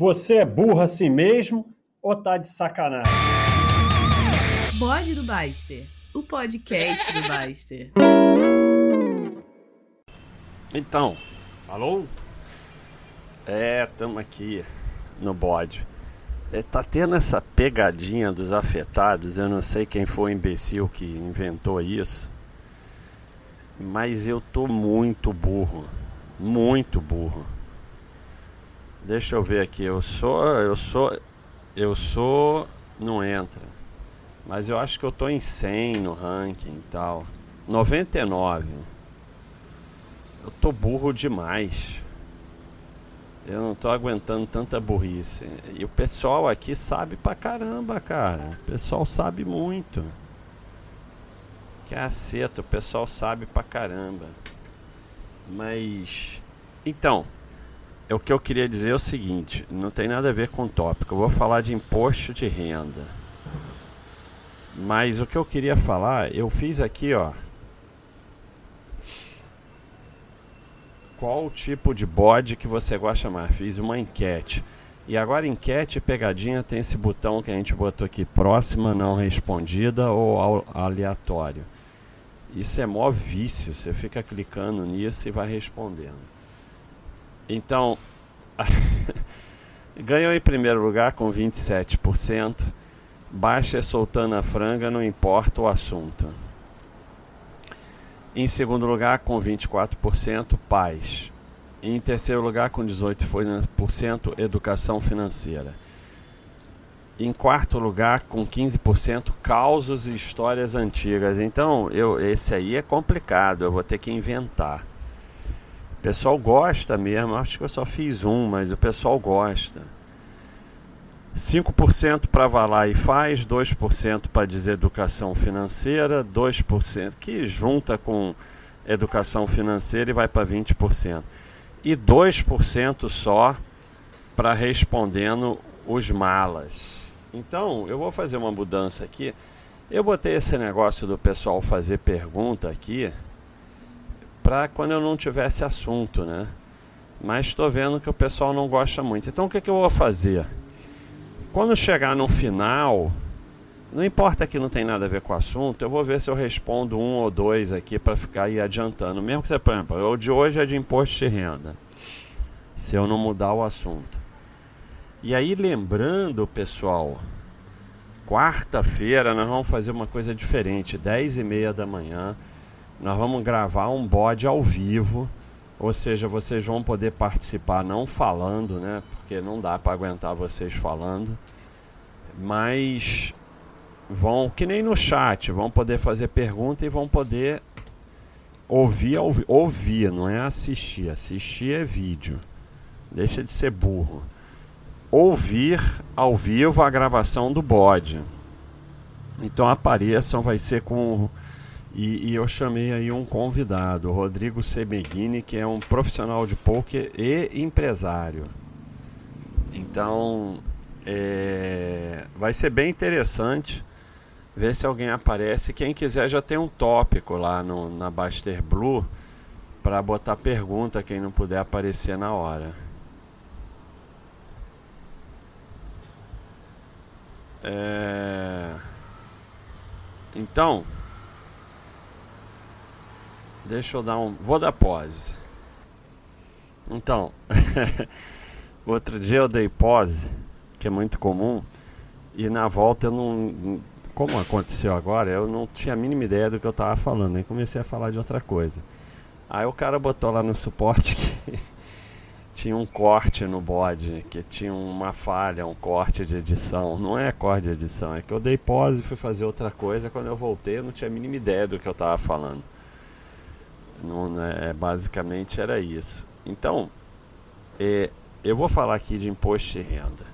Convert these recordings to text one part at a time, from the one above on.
Você é burro assim mesmo ou tá de sacanagem? Bode do Baster, o podcast do Baster. Então, alô? É, tamo aqui no bode. É, tá tendo essa pegadinha dos afetados, eu não sei quem foi o imbecil que inventou isso, mas eu tô muito burro, muito burro. Deixa eu ver aqui, eu sou, eu sou, eu sou, não entra, mas eu acho que eu tô em 100 no ranking e tal, 99. Eu tô burro demais. Eu não tô aguentando tanta burrice. E o pessoal aqui sabe pra caramba, cara. O pessoal sabe muito. Caceta, o pessoal sabe pra caramba. Mas. Então, o que eu queria dizer é o seguinte: não tem nada a ver com o tópico. Eu vou falar de imposto de renda. Mas o que eu queria falar, eu fiz aqui, ó. qual tipo de bode que você gosta mais. Fiz uma enquete. E agora enquete pegadinha tem esse botão que a gente botou aqui, próxima não respondida ou aleatório. Isso é mó vício, você fica clicando nisso e vai respondendo. Então, ganhou em primeiro lugar com 27%. Baixa é soltando a franga, não importa o assunto. Em segundo lugar, com 24%, paz. Em terceiro lugar, com 18%, educação financeira. Em quarto lugar, com 15%, causos e histórias antigas. Então, eu, esse aí é complicado, eu vou ter que inventar. O pessoal gosta mesmo, acho que eu só fiz um, mas o pessoal gosta. 5% para valar e faz, 2% para deseducação financeira, 2% que junta com educação financeira e vai para 20%. E 2% só para respondendo os malas. Então, eu vou fazer uma mudança aqui. Eu botei esse negócio do pessoal fazer pergunta aqui para quando eu não tivesse assunto, né? Mas estou vendo que o pessoal não gosta muito. Então, o que, que eu vou fazer? Quando chegar no final, não importa que não tem nada a ver com o assunto, eu vou ver se eu respondo um ou dois aqui para ficar aí adiantando. Mesmo que você, por exemplo, o de hoje é de imposto de renda. Se eu não mudar o assunto. E aí, lembrando, pessoal, quarta-feira nós vamos fazer uma coisa diferente. 10 e meia da manhã, nós vamos gravar um bode ao vivo. Ou seja, vocês vão poder participar não falando, né? porque não dá para aguentar vocês falando. Mas vão, que nem no chat, vão poder fazer pergunta e vão poder ouvir, ouvir, ouvir, não é assistir. Assistir é vídeo. Deixa de ser burro. Ouvir ao vivo a gravação do bode. Então apareçam, vai ser com. E, e, eu chamei aí um convidado, Rodrigo Semeghini, que é um profissional de poker e empresário. Então, é, vai ser bem interessante ver se alguém aparece. Quem quiser já tem um tópico lá no, na Baster Blue para botar pergunta quem não puder aparecer na hora. É... Então, deixa eu dar um. Vou dar pause. Então. Outro dia eu dei pose, que é muito comum, e na volta eu não. Como aconteceu agora, eu não tinha a mínima ideia do que eu estava falando, nem comecei a falar de outra coisa. Aí o cara botou lá no suporte que tinha um corte no bode, que tinha uma falha, um corte de edição. Não é corte de edição, é que eu dei pose e fui fazer outra coisa. Quando eu voltei, eu não tinha a mínima ideia do que eu estava falando. Não, é, basicamente era isso. Então, é, eu vou falar aqui de imposto de renda.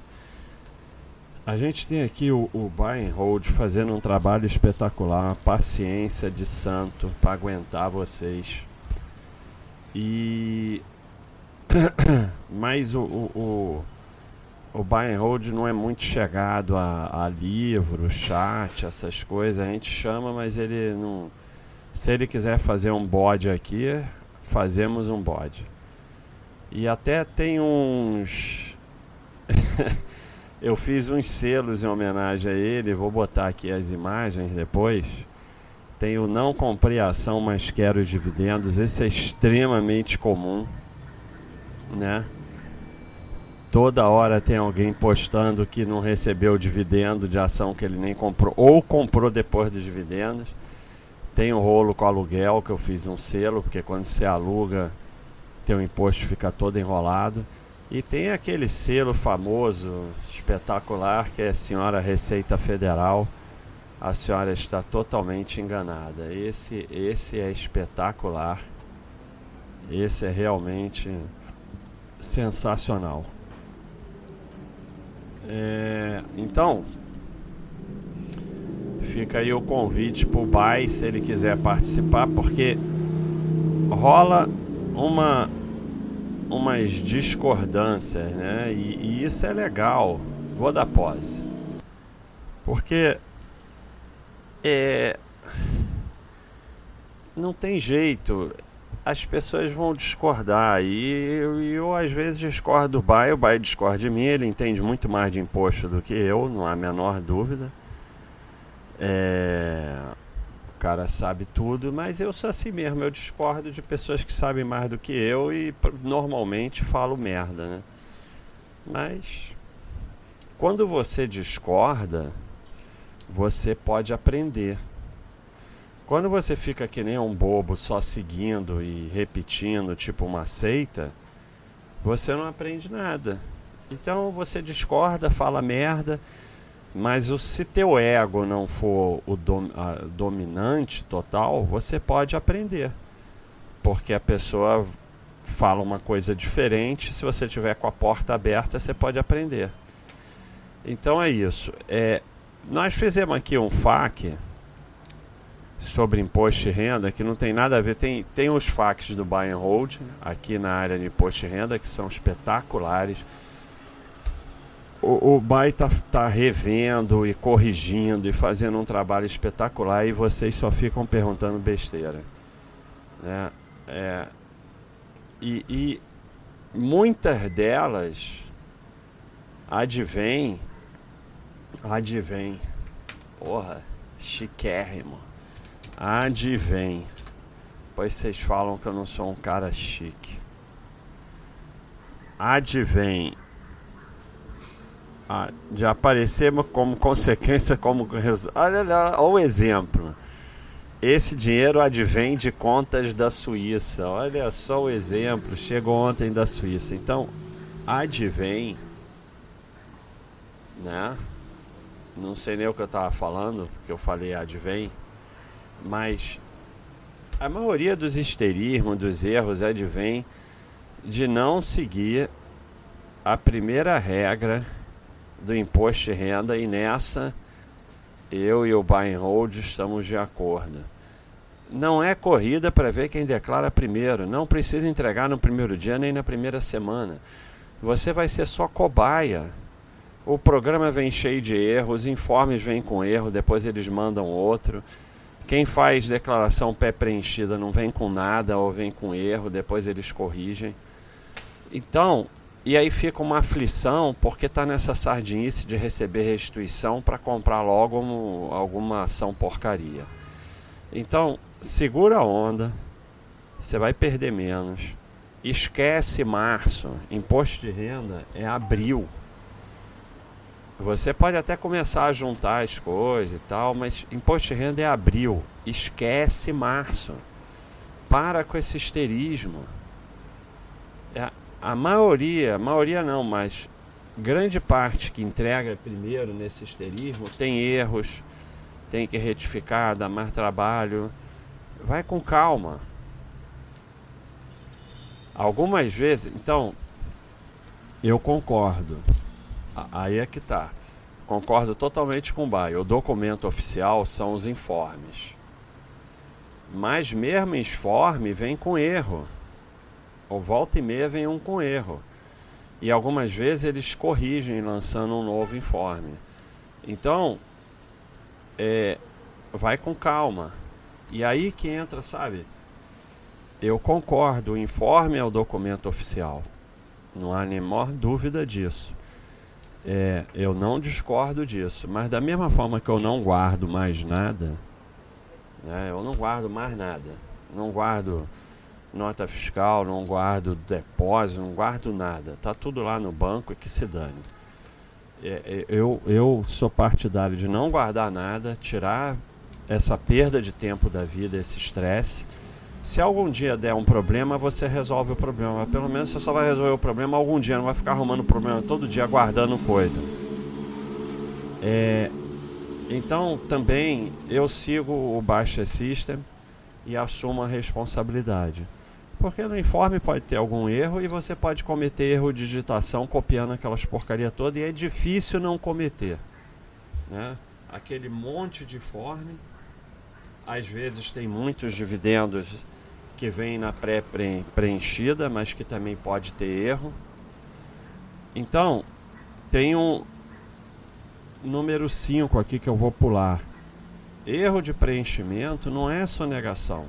A gente tem aqui o, o Buy and Hold fazendo um trabalho espetacular, paciência de santo para aguentar vocês. E mas o, o, o, o Buy and Hold não é muito chegado a, a livro, chat, essas coisas. A gente chama, mas ele não. Se ele quiser fazer um bode aqui, fazemos um bode. E até tem uns. eu fiz uns selos em homenagem a ele, vou botar aqui as imagens depois. Tem o não comprei ação, mas quero dividendos. Esse é extremamente comum, né? Toda hora tem alguém postando que não recebeu o dividendo de ação que ele nem comprou ou comprou depois dos dividendos. Tem o rolo com aluguel que eu fiz um selo, porque quando você aluga, teu imposto fica todo enrolado. E tem aquele selo famoso, espetacular, que é senhora Receita Federal. A senhora está totalmente enganada. Esse, esse é espetacular. Esse é realmente sensacional. É, então, fica aí o convite para o Bai se ele quiser participar, porque rola uma umas discordâncias, né? E, e isso é legal. Vou dar pose. Porque é não tem jeito. As pessoas vão discordar e eu, eu às vezes discordo do Bai, o Bai discorda de mim, ele entende muito mais de imposto do que eu, não há a menor dúvida. É, o cara sabe tudo, mas eu sou assim mesmo, eu discordo de pessoas que sabem mais do que eu e normalmente falo merda, né? Mas quando você discorda, você pode aprender. Quando você fica que nem um bobo só seguindo e repetindo, tipo uma seita, você não aprende nada. Então você discorda, fala merda mas se teu ego não for o dom, dominante total, você pode aprender. Porque a pessoa fala uma coisa diferente, se você tiver com a porta aberta, você pode aprender. Então é isso. É, nós fizemos aqui um FAQ sobre imposto de renda que não tem nada a ver. Tem, tem os FAQs do Buy and Hold aqui na área de imposto de renda que são espetaculares o, o tá, tá revendo e corrigindo e fazendo um trabalho espetacular e vocês só ficam perguntando besteira. Né? É, e, e muitas delas advém, advém, porra, chiquérrimo, advém, pois vocês falam que eu não sou um cara chique. Advém ah, de aparecer como consequência, como olha, olha, olha o exemplo. Esse dinheiro advém de contas da Suíça. Olha só o exemplo. Chegou ontem da Suíça. Então, advém, né? Não sei nem o que eu estava falando, porque eu falei advém, mas a maioria dos histerismos, dos erros, advém de não seguir a primeira regra do imposto de renda e nessa eu e o buy and hold estamos de acordo. Não é corrida para ver quem declara primeiro, não precisa entregar no primeiro dia nem na primeira semana. Você vai ser só cobaia. O programa vem cheio de erros, os informes vêm com erro, depois eles mandam outro. Quem faz declaração pré-preenchida não vem com nada ou vem com erro, depois eles corrigem. Então, e aí fica uma aflição porque está nessa sardinice de receber restituição para comprar logo um, alguma ação porcaria. Então, segura a onda, você vai perder menos. Esquece março, imposto de renda é abril. Você pode até começar a juntar as coisas e tal, mas imposto de renda é abril. Esquece março. Para com esse histerismo. É, a maioria, maioria não, mas grande parte que entrega primeiro nesse esterismo tem erros, tem que retificar, dar mais trabalho. Vai com calma. Algumas vezes, então, eu concordo. Aí é que tá. Concordo totalmente com o Baio. O documento oficial são os informes. Mas mesmo informe vem com erro. Ou volta e meia vem um com erro. E algumas vezes eles corrigem lançando um novo informe. Então, é, vai com calma. E aí que entra, sabe? Eu concordo, o informe é o documento oficial. Não há nem menor dúvida disso. é, eu não discordo disso, mas da mesma forma que eu não guardo mais nada, né, eu não guardo mais nada, não guardo nota fiscal, não guardo depósito, não guardo nada, tá tudo lá no banco e que se dane. É, é, eu, eu sou partidário de não guardar nada, tirar essa perda de tempo da vida, esse estresse. Se algum dia der um problema, você resolve o problema. Pelo menos você só vai resolver o problema algum dia, não vai ficar arrumando problema todo dia guardando coisa. É, então também eu sigo o Baixa System e assumo a responsabilidade. Porque no informe pode ter algum erro e você pode cometer erro de digitação copiando aquelas porcaria toda e é difícil não cometer. Né? Aquele monte de informe, às vezes tem muitos dividendos que vêm na pré-preenchida, mas que também pode ter erro. Então, tem um número 5 aqui que eu vou pular. Erro de preenchimento não é sonegação.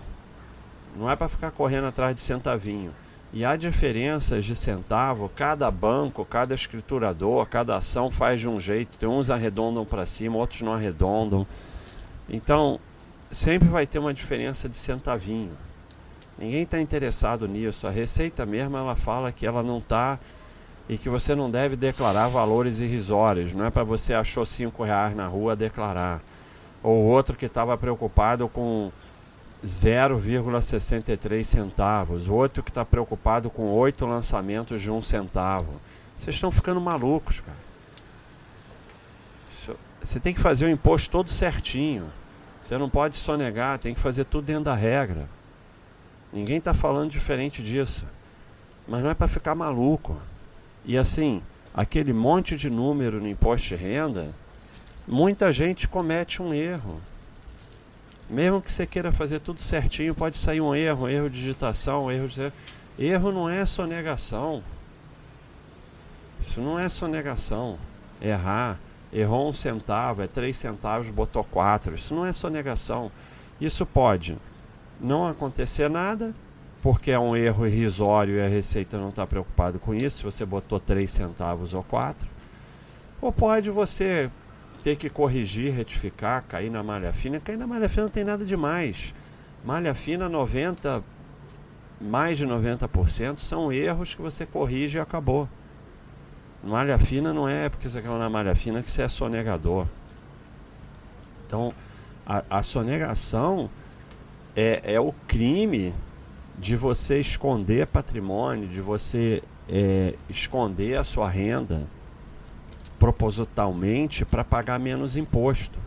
Não é para ficar correndo atrás de centavinho. E há diferenças de centavo, cada banco, cada escriturador, cada ação faz de um jeito. Tem uns arredondam para cima, outros não arredondam. Então, sempre vai ter uma diferença de centavinho. Ninguém está interessado nisso. A Receita mesmo ela fala que ela não está e que você não deve declarar valores irrisórios. Não é para você achou cinco reais na rua declarar. Ou outro que estava preocupado com 0,63 centavos, outro que está preocupado com oito lançamentos de um centavo. Vocês estão ficando malucos, cara. Você tem que fazer o imposto todo certinho. Você não pode sonegar, tem que fazer tudo dentro da regra. Ninguém está falando diferente disso. Mas não é para ficar maluco. E assim, aquele monte de número no imposto de renda, muita gente comete um erro. Mesmo que você queira fazer tudo certinho, pode sair um erro, um erro de digitação, um erro de. Erro não é sonegação. Isso não é sonegação. Errar. Errou um centavo, é três centavos, botou quatro. Isso não é sonegação. Isso pode não acontecer nada, porque é um erro irrisório e a Receita não está preocupado com isso, se você botou três centavos ou quatro. Ou pode você ter que corrigir, retificar, cair na malha fina. Cair na malha fina não tem nada demais. Malha fina, 90, mais de 90% são erros que você corrige e acabou. Malha fina não é porque você caiu na malha fina que você é sonegador. Então, a, a sonegação é, é o crime de você esconder patrimônio, de você é, esconder a sua renda propositalmente para pagar menos imposto.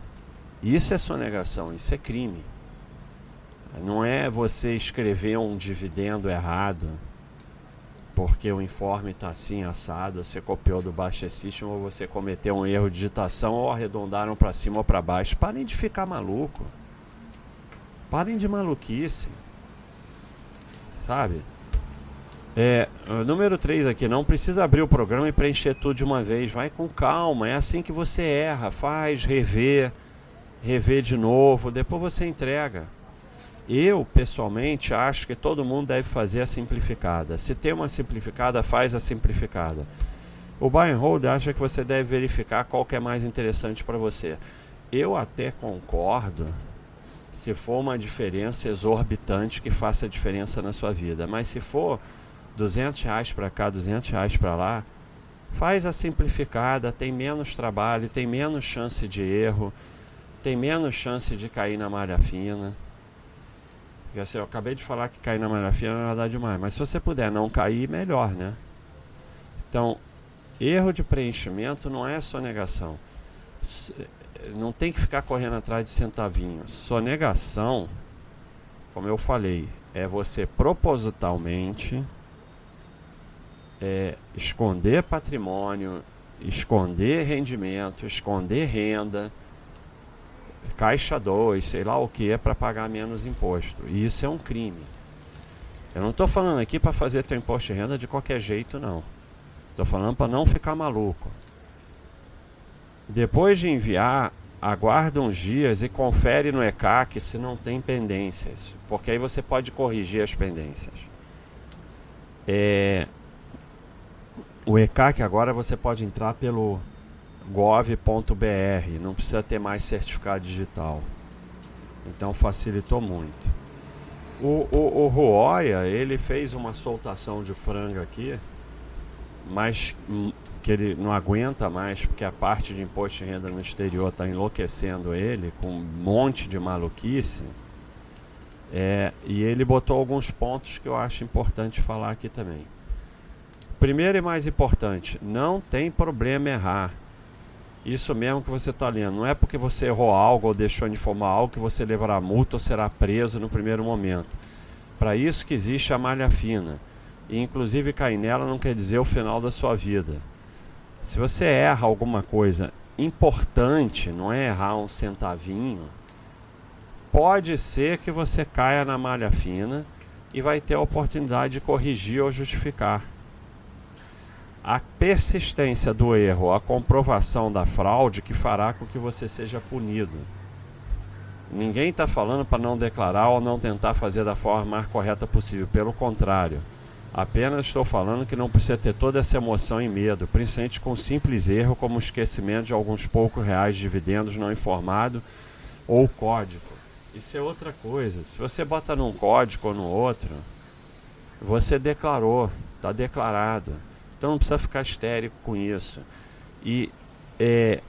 Isso é sonegação, isso é crime. Não é você escrever um dividendo errado porque o informe está assim assado, você copiou do Baixa System ou você cometeu um erro de digitação ou arredondaram para cima ou para baixo. Parem de ficar maluco. Parem de maluquice. Sabe? É, número 3 aqui, não precisa abrir o programa e preencher tudo de uma vez. Vai com calma, é assim que você erra. Faz, rever, rever de novo, depois você entrega. Eu, pessoalmente, acho que todo mundo deve fazer a simplificada. Se tem uma simplificada, faz a simplificada. O buy and hold acha que você deve verificar qual que é mais interessante para você. Eu até concordo se for uma diferença exorbitante que faça diferença na sua vida. Mas se for 200 reais para cá, 200 reais para lá, faz a simplificada, tem menos trabalho, tem menos chance de erro, tem menos chance de cair na malha fina. Porque, assim, eu acabei de falar que cair na malha fina não é nada demais, mas se você puder não cair, melhor, né? Então, erro de preenchimento não é sonegação. Não tem que ficar correndo atrás de centavinho. Sonegação, como eu falei, é você propositalmente é, esconder patrimônio, esconder rendimento, esconder renda, caixa 2, sei lá o que é para pagar menos imposto. E isso é um crime. Eu não estou falando aqui para fazer teu imposto de renda de qualquer jeito, não. Estou falando para não ficar maluco. Depois de enviar, aguarda uns dias e confere no ECAC se não tem pendências, porque aí você pode corrigir as pendências. É, o ECAC agora você pode entrar pelo não precisa ter mais certificado digital. Então facilitou muito. O, o, o Ruoia, ele fez uma soltação de frango aqui, mas hum, que ele não aguenta mais, porque a parte de imposto de renda no exterior está enlouquecendo ele, com um monte de maluquice. É, e ele botou alguns pontos que eu acho importante falar aqui também. Primeiro e mais importante, não tem problema errar. Isso mesmo que você está lendo. Não é porque você errou algo ou deixou de informar algo que você levará multa ou será preso no primeiro momento. Para isso que existe a malha fina. E inclusive cair nela não quer dizer o final da sua vida. Se você erra alguma coisa importante, não é errar um centavinho, pode ser que você caia na malha fina e vai ter a oportunidade de corrigir ou justificar. A persistência do erro, a comprovação da fraude que fará com que você seja punido. Ninguém está falando para não declarar ou não tentar fazer da forma mais correta possível, pelo contrário. Apenas estou falando que não precisa ter toda essa emoção e medo, principalmente com simples erro como o esquecimento de alguns poucos reais de dividendos não informado ou código. Isso é outra coisa. Se você bota num código ou no outro, você declarou, está declarado. Então não precisa ficar histérico com isso. E é,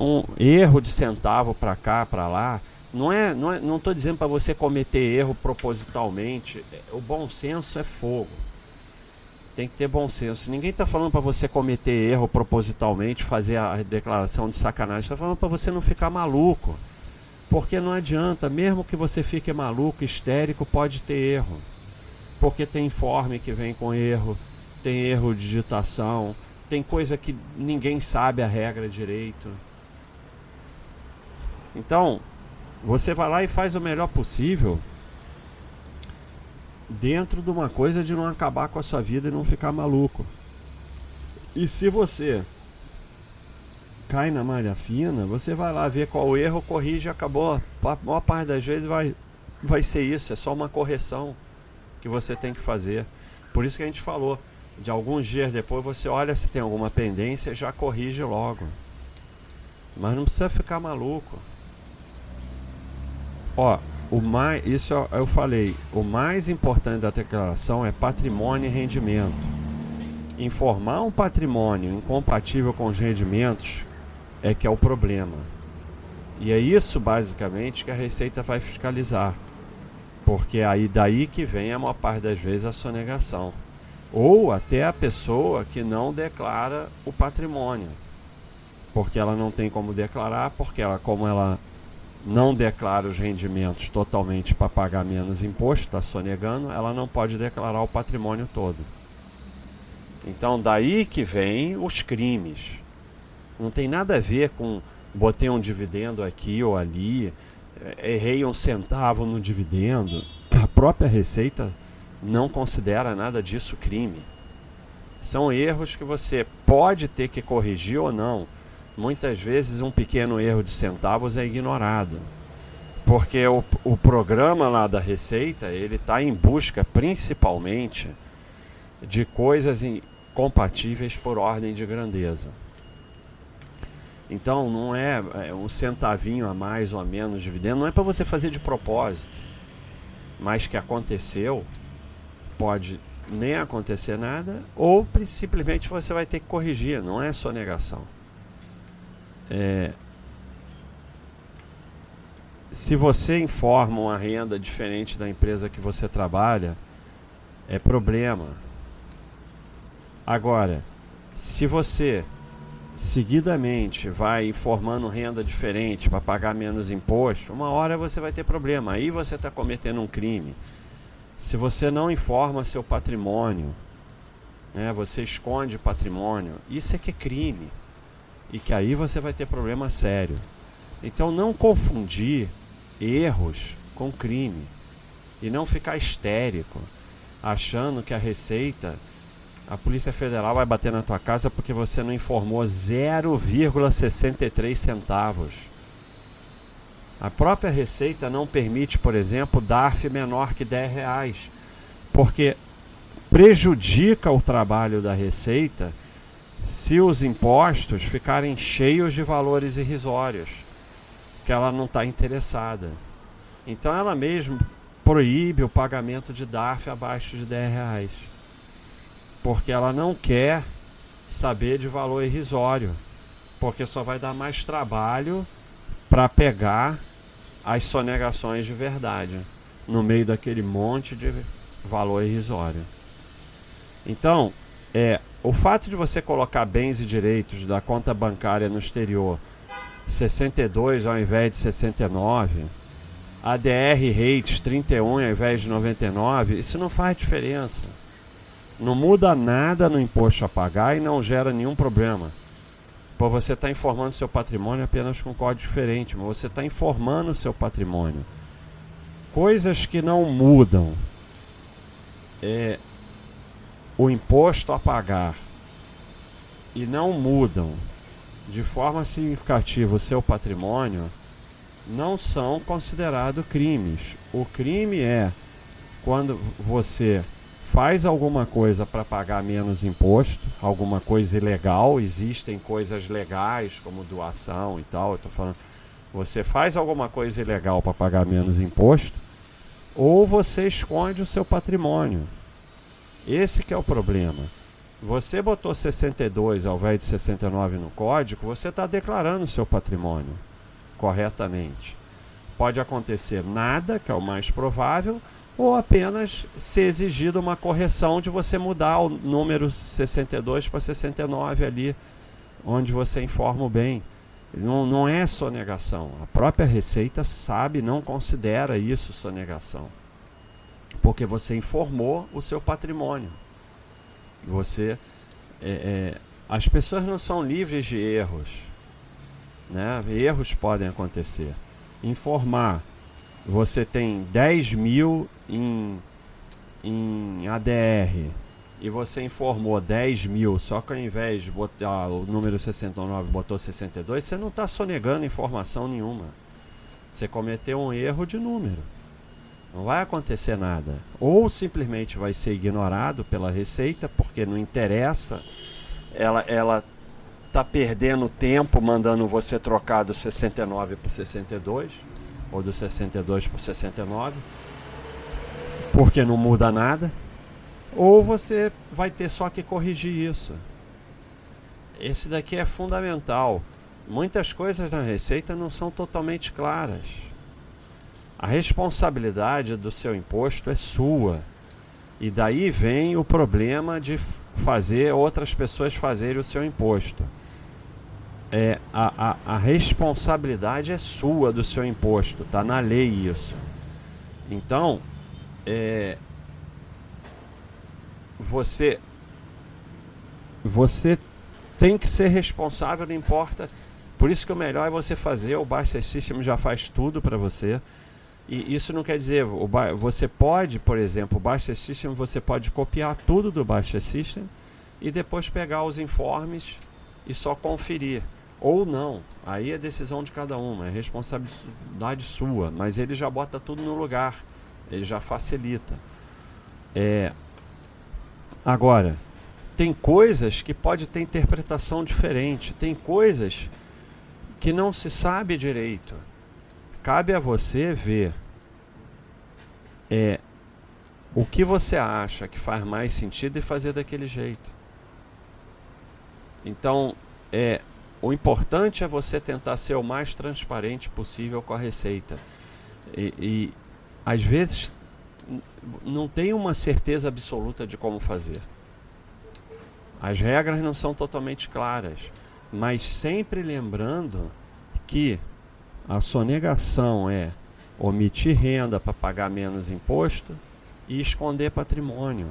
um erro de centavo para cá, para lá, não é, não é, não estou dizendo para você cometer erro propositalmente. O bom senso é fogo. Tem que ter bom senso. Ninguém está falando para você cometer erro propositalmente, fazer a declaração de sacanagem. Está falando para você não ficar maluco. Porque não adianta, mesmo que você fique maluco, histérico, pode ter erro. Porque tem informe que vem com erro, tem erro de digitação, tem coisa que ninguém sabe a regra direito. Então, você vai lá e faz o melhor possível dentro de uma coisa de não acabar com a sua vida e não ficar maluco. E se você cai na malha fina, você vai lá ver qual erro, corrige e acabou. A maior parte das vezes vai, vai ser isso, é só uma correção que você tem que fazer. Por isso que a gente falou, de alguns dias depois você olha se tem alguma pendência e já corrige logo. Mas não precisa ficar maluco. Ó, o mais, isso eu falei, o mais importante da declaração é patrimônio e rendimento. Informar um patrimônio incompatível com os rendimentos é que é o problema. E é isso basicamente que a Receita vai fiscalizar. Porque aí daí que vem a maior parte das vezes a sonegação. Ou até a pessoa que não declara o patrimônio. Porque ela não tem como declarar, porque ela como ela não declara os rendimentos totalmente para pagar menos imposto, está sonegando, ela não pode declarar o patrimônio todo. Então, daí que vem os crimes. Não tem nada a ver com botei um dividendo aqui ou ali, eh, errei um centavo no dividendo. A própria Receita não considera nada disso crime. São erros que você pode ter que corrigir ou não muitas vezes um pequeno erro de centavos é ignorado. Porque o, o programa lá da Receita, ele está em busca principalmente de coisas incompatíveis por ordem de grandeza. Então não é, é um centavinho a mais ou a menos de dividendo, não é para você fazer de propósito. Mas que aconteceu, pode nem acontecer nada, ou simplesmente você vai ter que corrigir, não é sonegação. É, se você informa uma renda diferente da empresa que você trabalha, é problema. Agora, se você seguidamente vai informando renda diferente para pagar menos imposto, uma hora você vai ter problema. Aí você está cometendo um crime. Se você não informa seu patrimônio, né, você esconde patrimônio, isso é que é crime e que aí você vai ter problema sério. Então não confundir erros com crime e não ficar histérico achando que a receita a Polícia Federal vai bater na tua casa porque você não informou 0,63 centavos. A própria Receita não permite, por exemplo, DARF menor que 10 reais, porque prejudica o trabalho da Receita se os impostos ficarem cheios de valores irrisórios, que ela não está interessada. Então ela mesmo proíbe o pagamento de DARF abaixo de 10 reais, porque ela não quer saber de valor irrisório, porque só vai dar mais trabalho para pegar as sonegações de verdade no meio daquele monte de valor irrisório. Então, é o fato de você colocar bens e direitos da conta bancária no exterior 62 ao invés de 69, ADR rates 31 ao invés de 99, isso não faz diferença. Não muda nada no imposto a pagar e não gera nenhum problema. Por você estar tá informando seu patrimônio apenas com código diferente, mas você está informando seu patrimônio. Coisas que não mudam. É, o imposto a pagar e não mudam de forma significativa o seu patrimônio, não são considerados crimes. O crime é quando você faz alguma coisa para pagar menos imposto, alguma coisa ilegal, existem coisas legais como doação e tal, eu tô falando, você faz alguma coisa ilegal para pagar menos imposto, ou você esconde o seu patrimônio. Esse que é o problema. Você botou 62 ao invés de 69 no código, você está declarando o seu patrimônio corretamente. Pode acontecer nada, que é o mais provável, ou apenas ser exigida uma correção de você mudar o número 62 para 69 ali, onde você informa o bem. Não, não é sonegação. A própria Receita sabe, não considera isso sonegação porque você informou o seu patrimônio. Você, é, é, as pessoas não são livres de erros, né? Erros podem acontecer. Informar, você tem 10 mil em, em ADR e você informou 10 mil, só que ao invés de botar o número 69 botou 62, você não está sonegando informação nenhuma. Você cometeu um erro de número. Não vai acontecer nada. Ou simplesmente vai ser ignorado pela Receita, porque não interessa. Ela ela tá perdendo tempo mandando você trocar do 69 por 62 ou do 62 por 69, porque não muda nada. Ou você vai ter só que corrigir isso. Esse daqui é fundamental. Muitas coisas na receita não são totalmente claras. A responsabilidade do seu imposto é sua. E daí vem o problema de fazer outras pessoas fazerem o seu imposto. É, a, a, a responsabilidade é sua do seu imposto, está na lei isso. Então, é, você, você tem que ser responsável, não importa. Por isso que o melhor é você fazer, o Basta System já faz tudo para você. E isso não quer dizer, o você pode, por exemplo, o Baixa System, você pode copiar tudo do Baixa System e depois pegar os informes e só conferir. Ou não, aí é decisão de cada um, é responsabilidade sua, mas ele já bota tudo no lugar, ele já facilita. É, agora, tem coisas que pode ter interpretação diferente, tem coisas que não se sabe direito. Cabe a você ver é, o que você acha que faz mais sentido e fazer daquele jeito. Então, é, o importante é você tentar ser o mais transparente possível com a receita. E, e às vezes não tem uma certeza absoluta de como fazer. As regras não são totalmente claras, mas sempre lembrando que a sonegação é omitir renda para pagar menos imposto e esconder patrimônio.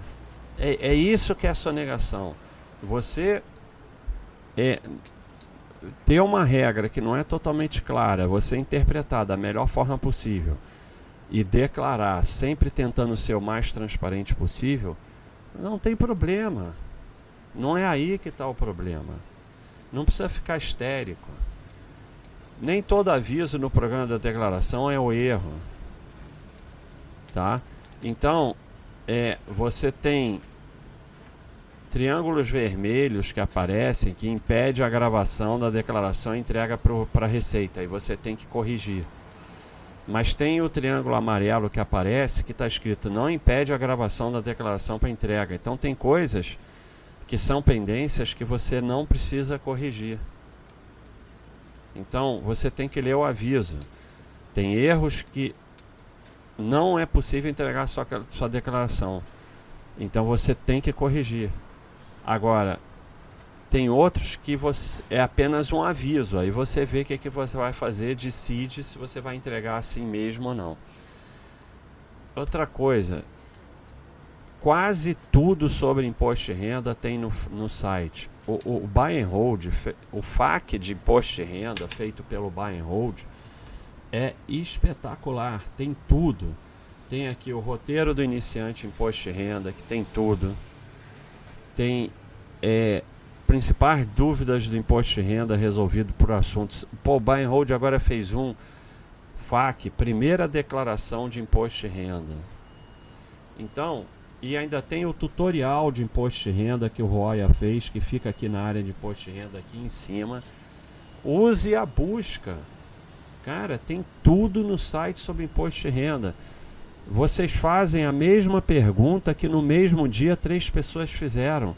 É, é isso que é a sonegação. Você é, ter uma regra que não é totalmente clara, você interpretar da melhor forma possível e declarar, sempre tentando ser o mais transparente possível, não tem problema. Não é aí que está o problema. Não precisa ficar histérico. Nem todo aviso no programa da declaração é o erro. Tá? Então, é, você tem triângulos vermelhos que aparecem que impede a gravação da declaração entrega para a Receita e você tem que corrigir. Mas tem o triângulo amarelo que aparece que está escrito não impede a gravação da declaração para entrega. Então tem coisas que são pendências que você não precisa corrigir. Então você tem que ler o aviso. Tem erros que não é possível entregar sua, sua declaração. Então você tem que corrigir. Agora, tem outros que você, é apenas um aviso. Aí você vê o que, que você vai fazer, decide se você vai entregar assim mesmo ou não. Outra coisa, quase tudo sobre imposto de renda tem no, no site. O, o Buy and Hold, o FAQ de imposto de renda feito pelo Buy and Hold é espetacular, tem tudo. Tem aqui o roteiro do iniciante imposto de renda, que tem tudo. Tem é, principais dúvidas do imposto de renda resolvido por assuntos. Pô, o Buy and Hold agora fez um FAQ, primeira declaração de imposto de renda. Então, e ainda tem o tutorial de imposto de renda que o Roya fez, que fica aqui na área de imposto de renda aqui em cima. Use a busca. Cara, tem tudo no site sobre imposto de renda vocês fazem a mesma pergunta que no mesmo dia três pessoas fizeram.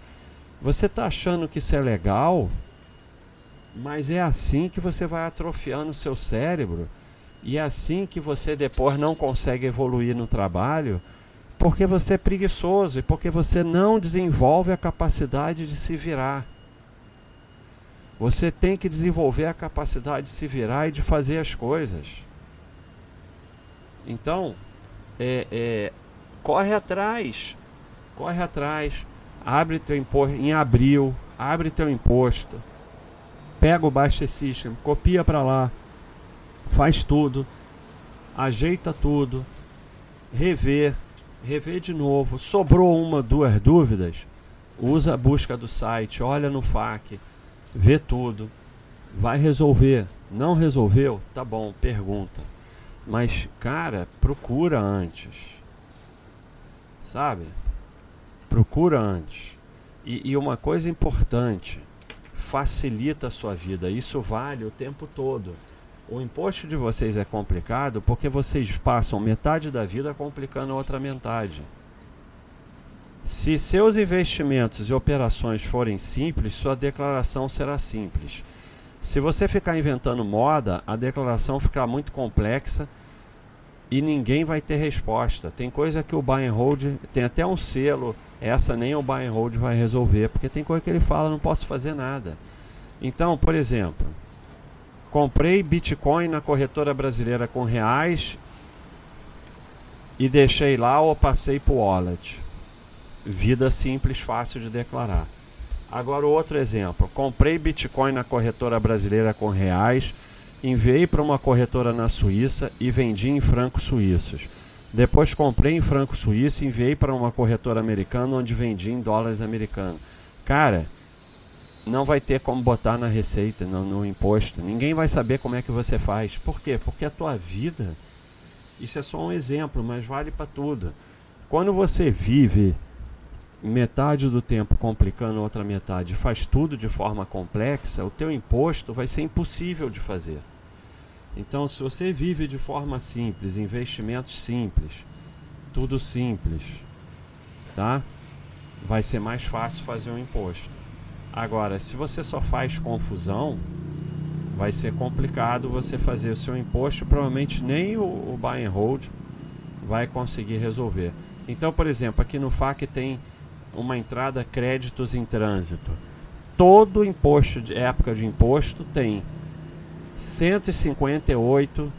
Você está achando que isso é legal? Mas é assim que você vai atrofiando o seu cérebro e é assim que você depois não consegue evoluir no trabalho, porque você é preguiçoso e porque você não desenvolve a capacidade de se virar. Você tem que desenvolver a capacidade de se virar e de fazer as coisas. Então, é, é, corre atrás, corre atrás, abre teu imposto em abril, abre teu imposto, pega o Baixa System, copia para lá, faz tudo, ajeita tudo, rever, rever de novo. Sobrou uma, duas dúvidas, usa a busca do site, olha no FAQ, vê tudo, vai resolver. Não resolveu? Tá bom, pergunta. Mas, cara, procura antes. Sabe? Procura antes. E, e, uma coisa importante: facilita a sua vida. Isso vale o tempo todo. O imposto de vocês é complicado porque vocês passam metade da vida complicando a outra metade. Se seus investimentos e operações forem simples, sua declaração será simples. Se você ficar inventando moda, a declaração ficará muito complexa e ninguém vai ter resposta. Tem coisa que o buy and hold tem até um selo, essa nem o buy and hold vai resolver, porque tem coisa que ele fala, não posso fazer nada. Então, por exemplo, comprei Bitcoin na corretora brasileira com reais e deixei lá ou passei para o wallet. Vida simples, fácil de declarar. Agora outro exemplo, comprei Bitcoin na corretora brasileira com reais enviei para uma corretora na Suíça e vendi em francos suíços. Depois comprei em franco suíço e enviei para uma corretora americana onde vendi em dólares americanos. Cara, não vai ter como botar na receita, no, no, imposto. Ninguém vai saber como é que você faz. Por quê? Porque a tua vida, isso é só um exemplo, mas vale para tudo. Quando você vive metade do tempo complicando outra metade, faz tudo de forma complexa, o teu imposto vai ser impossível de fazer. Então, se você vive de forma simples, investimentos simples, tudo simples, tá? Vai ser mais fácil fazer um imposto. Agora, se você só faz confusão, vai ser complicado você fazer o seu imposto. Provavelmente nem o, o buy and hold vai conseguir resolver. Então, por exemplo, aqui no FAQ tem uma entrada créditos em trânsito. Todo imposto de época de imposto tem 158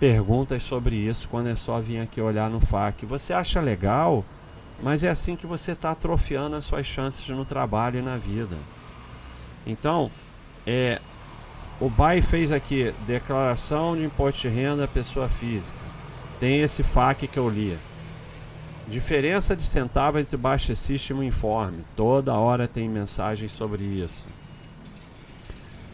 perguntas sobre isso quando é só vir aqui olhar no FAQ. Você acha legal, mas é assim que você está atrofiando as suas chances no trabalho e na vida. Então, é, o BAI fez aqui declaração de imposto de renda pessoa física. Tem esse FAQ que eu li. Diferença de centavo entre Baixa System e Informe. Toda hora tem mensagens sobre isso.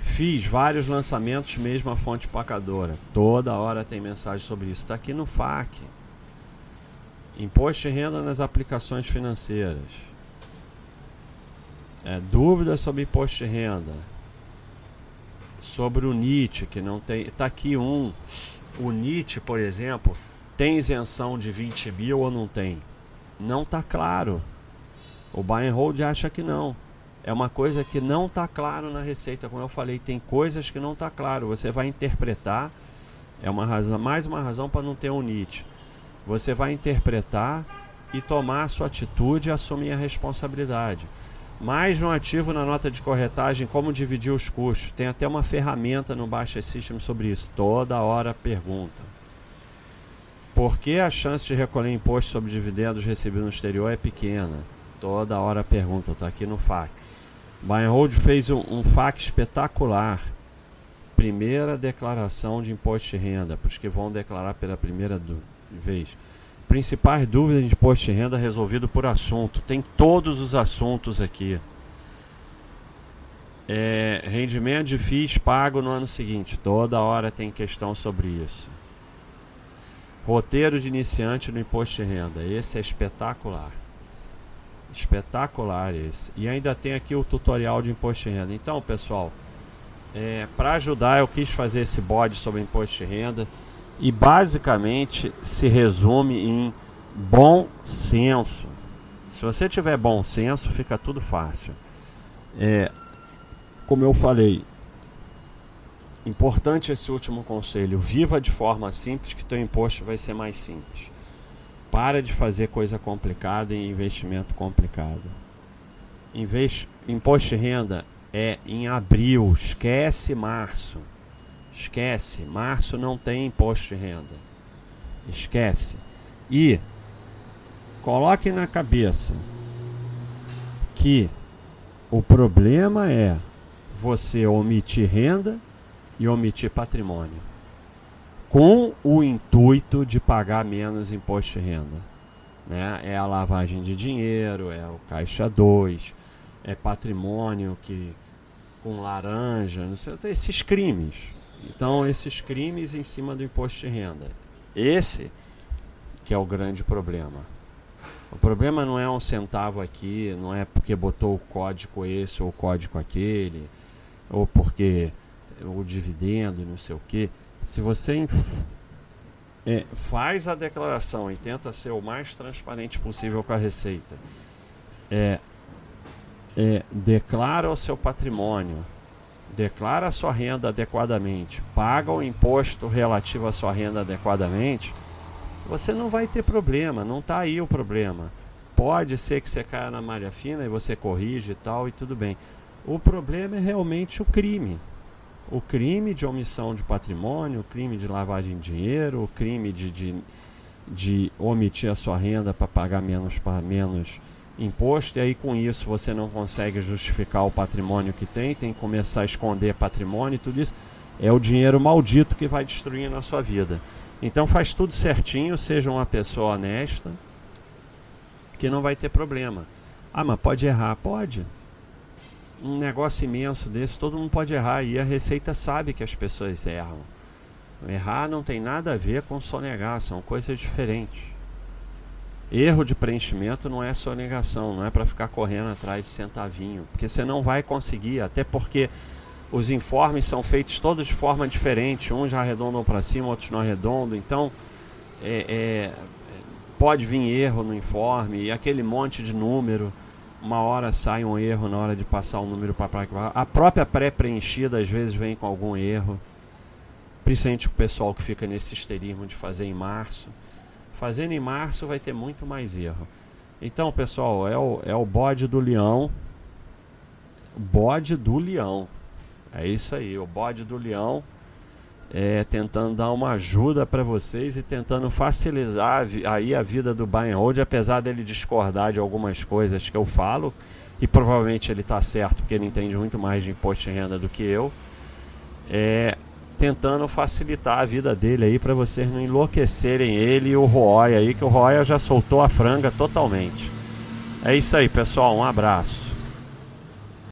Fiz vários lançamentos, mesmo a fonte pacadora. Toda hora tem mensagem sobre isso. Está aqui no FAQ. Imposto de renda nas aplicações financeiras. É, dúvidas sobre imposto de renda. Sobre o NIT, que não tem. Está aqui um. O NIT, por exemplo, tem isenção de 20 mil ou não tem? Não está claro. O buy and hold acha que não. É uma coisa que não está claro na receita, como eu falei, tem coisas que não está claro. Você vai interpretar, é uma razão, mais uma razão para não ter um NIT. Você vai interpretar e tomar a sua atitude e assumir a responsabilidade. Mais um ativo na nota de corretagem, como dividir os custos. Tem até uma ferramenta no Baixa System sobre isso. Toda hora pergunta. Por que a chance de recolher imposto sobre dividendos recebidos no exterior é pequena? Toda hora pergunta, está aqui no FAQ. Buy Hold fez um, um FAQ espetacular. Primeira declaração de imposto de renda, para os que vão declarar pela primeira vez. Principais dúvidas de imposto de renda resolvido por assunto. Tem todos os assuntos aqui. É, rendimento de FIIs pago no ano seguinte. Toda hora tem questão sobre isso. Roteiro de iniciante no imposto de renda. Esse é espetacular. Espetacular esse. E ainda tem aqui o tutorial de imposto de renda. Então, pessoal, é, para ajudar, eu quis fazer esse bode sobre imposto de renda e basicamente se resume em bom senso. Se você tiver bom senso, fica tudo fácil. É, como eu falei, importante esse último conselho: viva de forma simples, que teu imposto vai ser mais simples. Para de fazer coisa complicada e investimento complicado. Investe, imposto de renda é em abril, esquece março. Esquece, março não tem imposto de renda. Esquece. E coloque na cabeça que o problema é você omitir renda e omitir patrimônio, com o intuito de pagar menos imposto de renda. Né? É a lavagem de dinheiro, é o caixa 2, é patrimônio que com laranja, não sei, esses crimes. Então, esses crimes em cima do imposto de renda. Esse que é o grande problema. O problema não é um centavo aqui, não é porque botou o código esse ou o código aquele, ou porque o dividendo, não sei o que. Se você é, faz a declaração e tenta ser o mais transparente possível com a receita, é, é, declara o seu patrimônio, declara a sua renda adequadamente, paga o imposto relativo à sua renda adequadamente, você não vai ter problema, não está aí o problema. Pode ser que você caia na malha fina e você corrige e tal, e tudo bem. O problema é realmente o crime. O crime de omissão de patrimônio, o crime de lavagem de dinheiro, o crime de, de, de omitir a sua renda para pagar menos para menos imposto, e aí com isso você não consegue justificar o patrimônio que tem, tem que começar a esconder patrimônio e tudo isso. É o dinheiro maldito que vai destruindo a sua vida. Então faz tudo certinho, seja uma pessoa honesta, que não vai ter problema. Ah, mas pode errar? Pode. Um negócio imenso desse, todo mundo pode errar e a Receita sabe que as pessoas erram. Errar não tem nada a ver com sonegar, são coisas diferentes. Erro de preenchimento não é sonegação, não é para ficar correndo atrás de centavinho, porque você não vai conseguir, até porque os informes são feitos todos de forma diferente, uns já arredondam para cima, outros não arredondam, então é, é, pode vir erro no informe e aquele monte de número, uma hora sai um erro na hora de passar o um número para a própria pré-preenchida às vezes vem com algum erro, principalmente o pessoal que fica nesse histerismo de fazer em março. Fazendo em março vai ter muito mais erro. Então, pessoal, é o, é o bode do leão. Bode do leão. É isso aí, o bode do leão. É, tentando dar uma ajuda para vocês e tentando facilitar aí a vida do buy and hold, apesar dele discordar de algumas coisas que eu falo, e provavelmente ele está certo porque ele entende muito mais de imposto de renda do que eu. É, tentando facilitar a vida dele aí para vocês não enlouquecerem ele e o Roy aí, que o Roy já soltou a franga totalmente. É isso aí, pessoal. Um abraço.